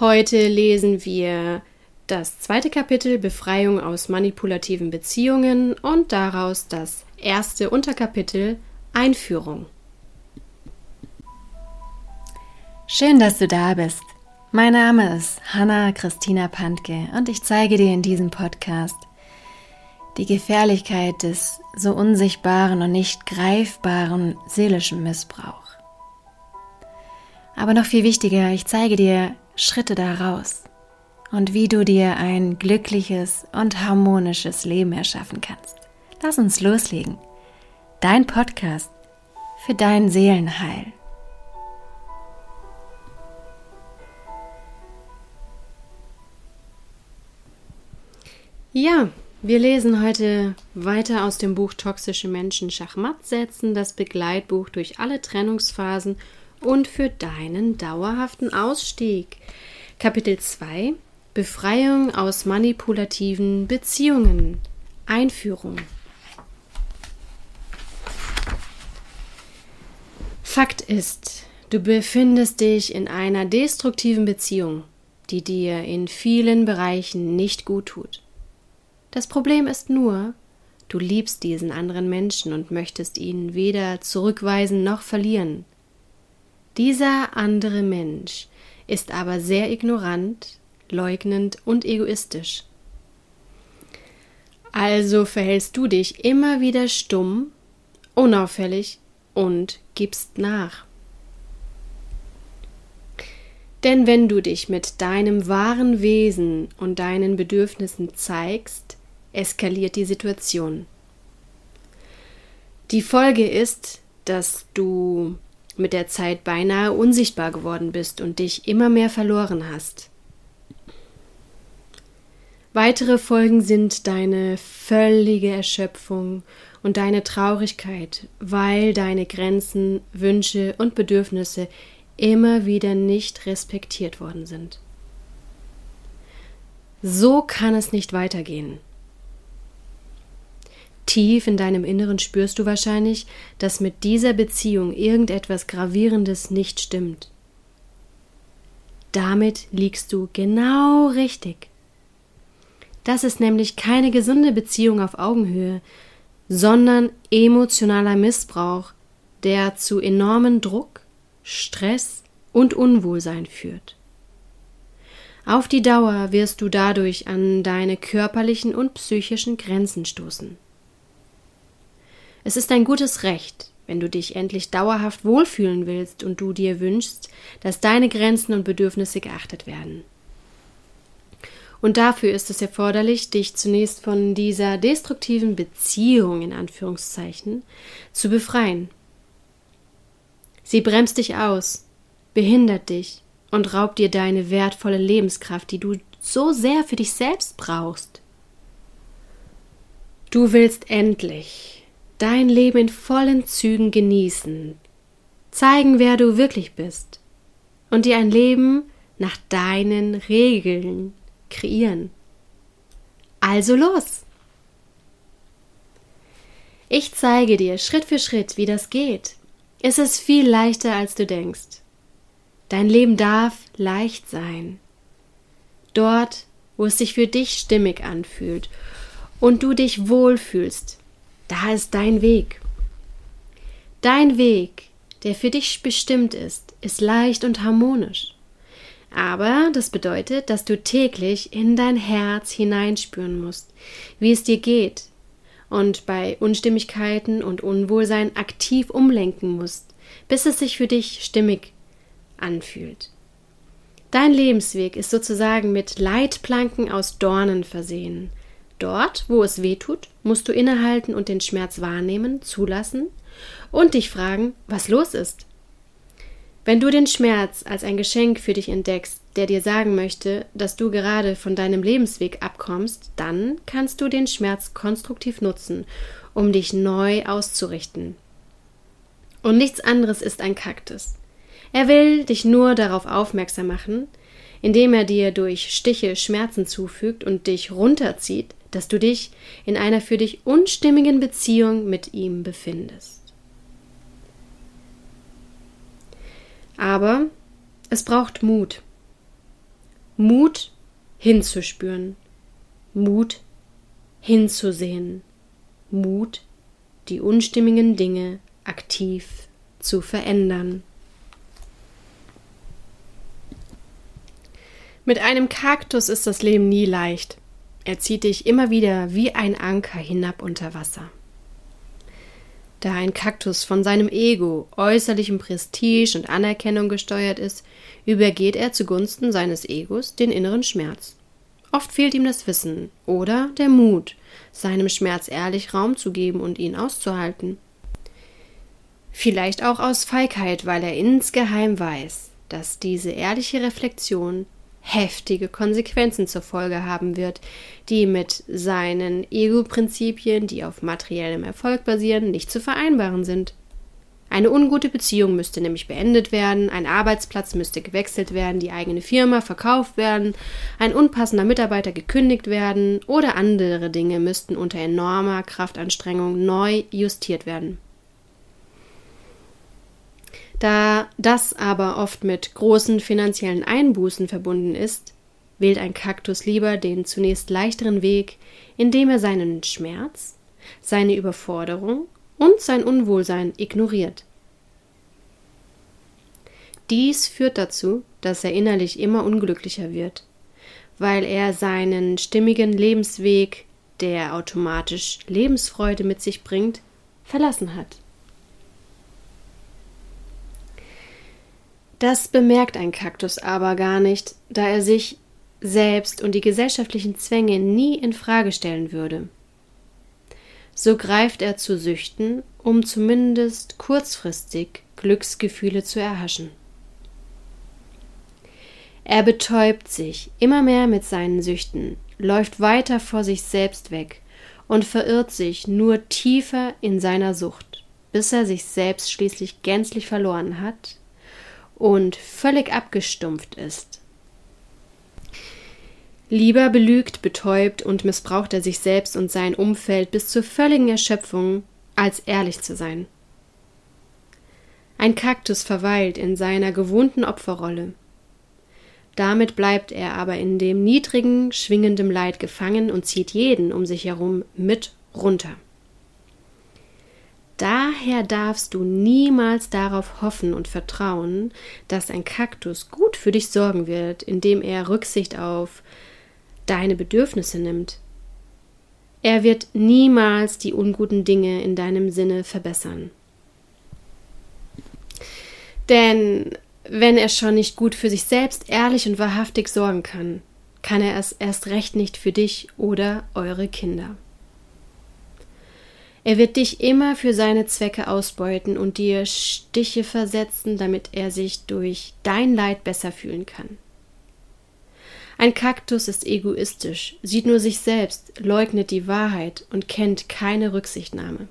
Heute lesen wir das zweite Kapitel Befreiung aus manipulativen Beziehungen und daraus das erste Unterkapitel Einführung. Schön, dass du da bist. Mein Name ist Hanna Christina Pantke und ich zeige dir in diesem Podcast die Gefährlichkeit des so unsichtbaren und nicht greifbaren seelischen Missbrauchs. Aber noch viel wichtiger, ich zeige dir Schritte daraus und wie du dir ein glückliches und harmonisches Leben erschaffen kannst. Lass uns loslegen. Dein Podcast für dein Seelenheil. Ja, wir lesen heute weiter aus dem Buch Toxische Menschen Schachmatt setzen, das Begleitbuch durch alle Trennungsphasen und für deinen dauerhaften Ausstieg. Kapitel 2 Befreiung aus manipulativen Beziehungen. Einführung. Fakt ist, du befindest dich in einer destruktiven Beziehung, die dir in vielen Bereichen nicht gut tut. Das Problem ist nur, du liebst diesen anderen Menschen und möchtest ihn weder zurückweisen noch verlieren. Dieser andere Mensch ist aber sehr ignorant, leugnend und egoistisch. Also verhältst du dich immer wieder stumm, unauffällig und gibst nach. Denn wenn du dich mit deinem wahren Wesen und deinen Bedürfnissen zeigst, eskaliert die Situation. Die Folge ist, dass du mit der Zeit beinahe unsichtbar geworden bist und dich immer mehr verloren hast. Weitere Folgen sind deine völlige Erschöpfung und deine Traurigkeit, weil deine Grenzen, Wünsche und Bedürfnisse immer wieder nicht respektiert worden sind. So kann es nicht weitergehen. Tief in deinem Inneren spürst du wahrscheinlich, dass mit dieser Beziehung irgendetwas Gravierendes nicht stimmt. Damit liegst du genau richtig. Das ist nämlich keine gesunde Beziehung auf Augenhöhe, sondern emotionaler Missbrauch, der zu enormen Druck, Stress und Unwohlsein führt. Auf die Dauer wirst du dadurch an deine körperlichen und psychischen Grenzen stoßen. Es ist ein gutes Recht, wenn du dich endlich dauerhaft wohlfühlen willst und du dir wünschst, dass deine Grenzen und Bedürfnisse geachtet werden. Und dafür ist es erforderlich, dich zunächst von dieser destruktiven Beziehung in Anführungszeichen zu befreien. Sie bremst dich aus, behindert dich und raubt dir deine wertvolle Lebenskraft, die du so sehr für dich selbst brauchst. Du willst endlich dein Leben in vollen Zügen genießen, zeigen, wer du wirklich bist und dir ein Leben nach deinen Regeln kreieren. Also los! Ich zeige dir Schritt für Schritt, wie das geht. Es ist viel leichter, als du denkst. Dein Leben darf leicht sein. Dort, wo es sich für dich stimmig anfühlt und du dich wohlfühlst, da ist dein Weg. Dein Weg, der für dich bestimmt ist, ist leicht und harmonisch. Aber das bedeutet, dass du täglich in dein Herz hineinspüren musst, wie es dir geht, und bei Unstimmigkeiten und Unwohlsein aktiv umlenken musst, bis es sich für dich stimmig anfühlt. Dein Lebensweg ist sozusagen mit Leitplanken aus Dornen versehen, Dort, wo es weh tut, musst du innehalten und den Schmerz wahrnehmen, zulassen und dich fragen, was los ist. Wenn du den Schmerz als ein Geschenk für dich entdeckst, der dir sagen möchte, dass du gerade von deinem Lebensweg abkommst, dann kannst du den Schmerz konstruktiv nutzen, um dich neu auszurichten. Und nichts anderes ist ein Kaktus. Er will dich nur darauf aufmerksam machen, indem er dir durch Stiche Schmerzen zufügt und dich runterzieht, dass du dich in einer für dich unstimmigen Beziehung mit ihm befindest. Aber es braucht Mut. Mut hinzuspüren, Mut hinzusehen, Mut, die unstimmigen Dinge aktiv zu verändern. Mit einem Kaktus ist das Leben nie leicht. Er zieht dich immer wieder wie ein Anker hinab unter Wasser. Da ein Kaktus von seinem Ego, äußerlichem Prestige und Anerkennung gesteuert ist, übergeht er zugunsten seines Egos den inneren Schmerz. Oft fehlt ihm das Wissen oder der Mut, seinem Schmerz ehrlich Raum zu geben und ihn auszuhalten. Vielleicht auch aus Feigheit, weil er insgeheim weiß, dass diese ehrliche Reflexion heftige Konsequenzen zur Folge haben wird, die mit seinen Ego-Prinzipien, die auf materiellem Erfolg basieren, nicht zu vereinbaren sind. Eine ungute Beziehung müsste nämlich beendet werden, ein Arbeitsplatz müsste gewechselt werden, die eigene Firma verkauft werden, ein unpassender Mitarbeiter gekündigt werden oder andere Dinge müssten unter enormer Kraftanstrengung neu justiert werden. Da das aber oft mit großen finanziellen Einbußen verbunden ist, wählt ein Kaktus lieber den zunächst leichteren Weg, indem er seinen Schmerz, seine Überforderung und sein Unwohlsein ignoriert. Dies führt dazu, dass er innerlich immer unglücklicher wird, weil er seinen stimmigen Lebensweg, der automatisch Lebensfreude mit sich bringt, verlassen hat. Das bemerkt ein Kaktus aber gar nicht, da er sich selbst und die gesellschaftlichen Zwänge nie in Frage stellen würde. So greift er zu Süchten, um zumindest kurzfristig Glücksgefühle zu erhaschen. Er betäubt sich immer mehr mit seinen Süchten, läuft weiter vor sich selbst weg und verirrt sich nur tiefer in seiner Sucht, bis er sich selbst schließlich gänzlich verloren hat und völlig abgestumpft ist. Lieber belügt, betäubt und missbraucht er sich selbst und sein Umfeld bis zur völligen Erschöpfung, als ehrlich zu sein. Ein Kaktus verweilt in seiner gewohnten Opferrolle. Damit bleibt er aber in dem niedrigen, schwingendem Leid gefangen und zieht jeden um sich herum mit runter. Daher darfst du niemals darauf hoffen und vertrauen, dass ein Kaktus gut für dich sorgen wird, indem er Rücksicht auf deine Bedürfnisse nimmt. Er wird niemals die unguten Dinge in deinem Sinne verbessern. Denn wenn er schon nicht gut für sich selbst ehrlich und wahrhaftig sorgen kann, kann er es erst recht nicht für dich oder eure Kinder. Er wird dich immer für seine Zwecke ausbeuten und dir Stiche versetzen, damit er sich durch dein Leid besser fühlen kann. Ein Kaktus ist egoistisch, sieht nur sich selbst, leugnet die Wahrheit und kennt keine Rücksichtnahme.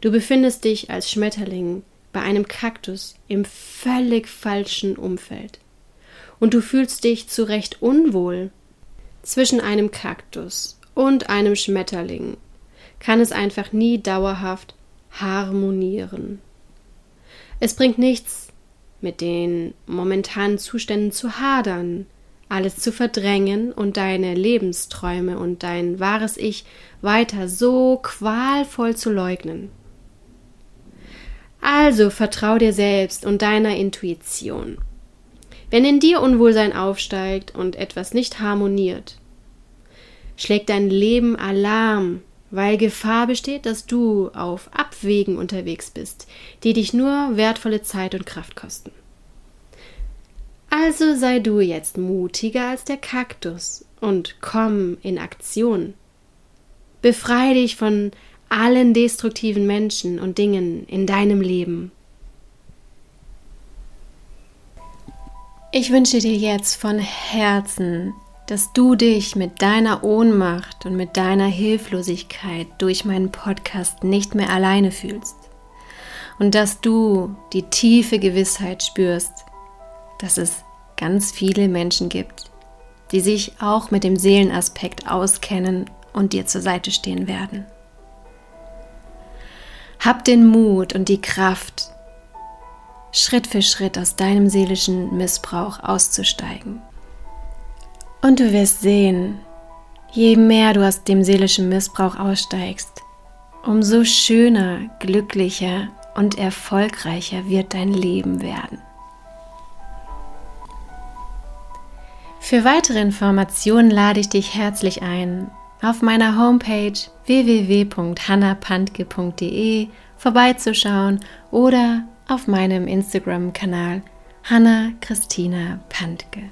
Du befindest dich als Schmetterling bei einem Kaktus im völlig falschen Umfeld. Und du fühlst dich zu Recht unwohl. Zwischen einem Kaktus und einem Schmetterling kann es einfach nie dauerhaft harmonieren. Es bringt nichts, mit den momentanen Zuständen zu hadern, alles zu verdrängen und deine Lebensträume und dein wahres Ich weiter so qualvoll zu leugnen. Also vertrau dir selbst und deiner Intuition. Wenn in dir Unwohlsein aufsteigt und etwas nicht harmoniert, schlägt dein Leben Alarm weil Gefahr besteht, dass du auf Abwegen unterwegs bist, die dich nur wertvolle Zeit und Kraft kosten. Also sei du jetzt mutiger als der Kaktus und komm in Aktion. Befreie dich von allen destruktiven Menschen und Dingen in deinem Leben. Ich wünsche dir jetzt von Herzen dass du dich mit deiner Ohnmacht und mit deiner Hilflosigkeit durch meinen Podcast nicht mehr alleine fühlst und dass du die tiefe Gewissheit spürst, dass es ganz viele Menschen gibt, die sich auch mit dem Seelenaspekt auskennen und dir zur Seite stehen werden. Hab den Mut und die Kraft, Schritt für Schritt aus deinem seelischen Missbrauch auszusteigen. Und du wirst sehen, je mehr du aus dem seelischen Missbrauch aussteigst, umso schöner, glücklicher und erfolgreicher wird dein Leben werden. Für weitere Informationen lade ich dich herzlich ein, auf meiner Homepage www.hannapantke.de vorbeizuschauen oder auf meinem Instagram-Kanal Hanna Christina Pantke.